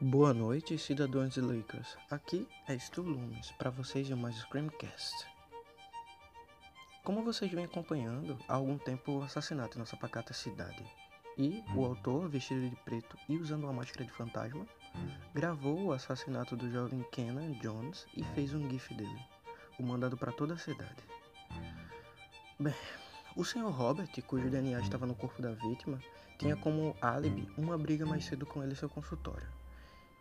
Boa noite, cidadãos de Lakers. Aqui é Stu Loomis para vocês em mais Screamcast. Como vocês vêm acompanhando, há algum tempo o assassinato em nossa pacata cidade. E o autor, vestido de preto e usando uma máscara de fantasma, gravou o assassinato do jovem Kenan Jones e fez um gif dele, o mandado para toda a cidade. Bem, o Sr. Robert, cujo DNA estava no corpo da vítima, tinha como álibi uma briga mais cedo com ele em seu consultório.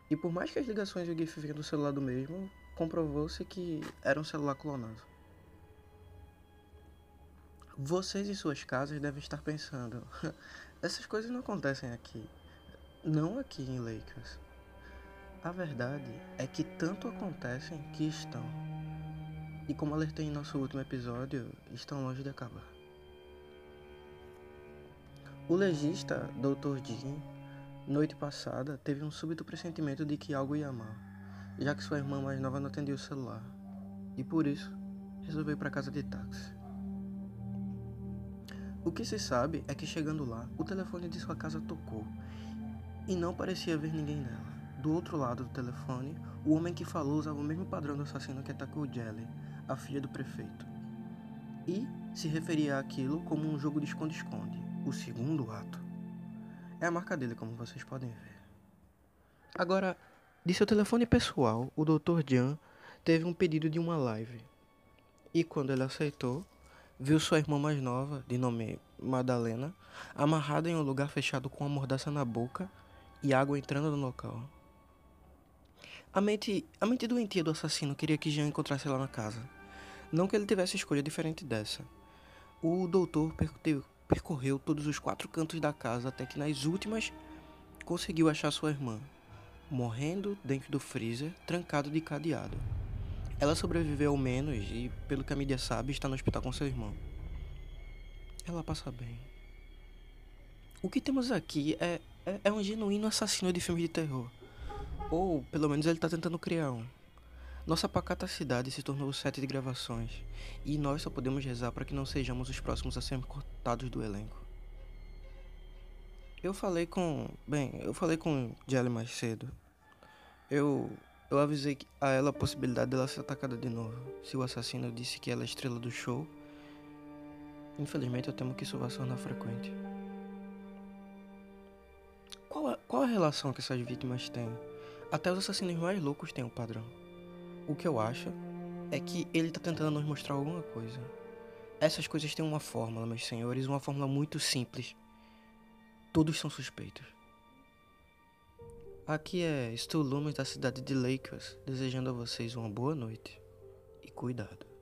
E por mais que as ligações e o GIF vinham do celular do mesmo, comprovou-se que era um celular clonado. Vocês em suas casas devem estar pensando: essas coisas não acontecem aqui. Não aqui em Lakers. A verdade é que tanto acontecem que estão. E como alertei em nosso último episódio, estão longe de acabar. O legista Dr. Jim Noite passada, teve um súbito pressentimento de que algo ia mal, já que sua irmã mais nova não atendia o celular, e por isso resolveu ir para casa de táxi. O que se sabe é que chegando lá, o telefone de sua casa tocou e não parecia ver ninguém nela. Do outro lado do telefone, o homem que falou usava o mesmo padrão do assassino que atacou Jelly, a filha do prefeito, e se referia àquilo como um jogo de esconde-esconde, o segundo ato. É a marca dele, como vocês podem ver. Agora, de seu telefone pessoal, o Dr. Jan teve um pedido de uma live. E quando ele aceitou, viu sua irmã mais nova, de nome Madalena, amarrada em um lugar fechado com uma mordaça na boca e água entrando no local. A mente, a mente doentia do assassino queria que Jean encontrasse ela na casa. Não que ele tivesse escolha diferente dessa. O doutor percorreu todos os quatro cantos da casa até que nas últimas conseguiu achar sua irmã, morrendo dentro do freezer, trancado de cadeado. Ela sobreviveu ao menos e, pelo que a mídia sabe, está no hospital com seu irmão. Ela passa bem. O que temos aqui é, é, é um genuíno assassino de filme de terror. Ou, pelo menos, ele está tentando criar um. Nossa pacata cidade se tornou o set de gravações, e nós só podemos rezar para que não sejamos os próximos a serem cortados do elenco. Eu falei com. Bem, eu falei com Jelly mais cedo. Eu. Eu avisei a ela a possibilidade dela ser atacada de novo. Se o assassino disse que ela é estrela do show. Infelizmente eu temo que isso vá se tornar frequente. Qual a, qual a relação que essas vítimas têm? Até os assassinos mais loucos têm um padrão. O que eu acho é que ele está tentando nos mostrar alguma coisa. Essas coisas têm uma fórmula, meus senhores, uma fórmula muito simples. Todos são suspeitos. Aqui é Stu Loomis da cidade de Lakers, desejando a vocês uma boa noite e cuidado.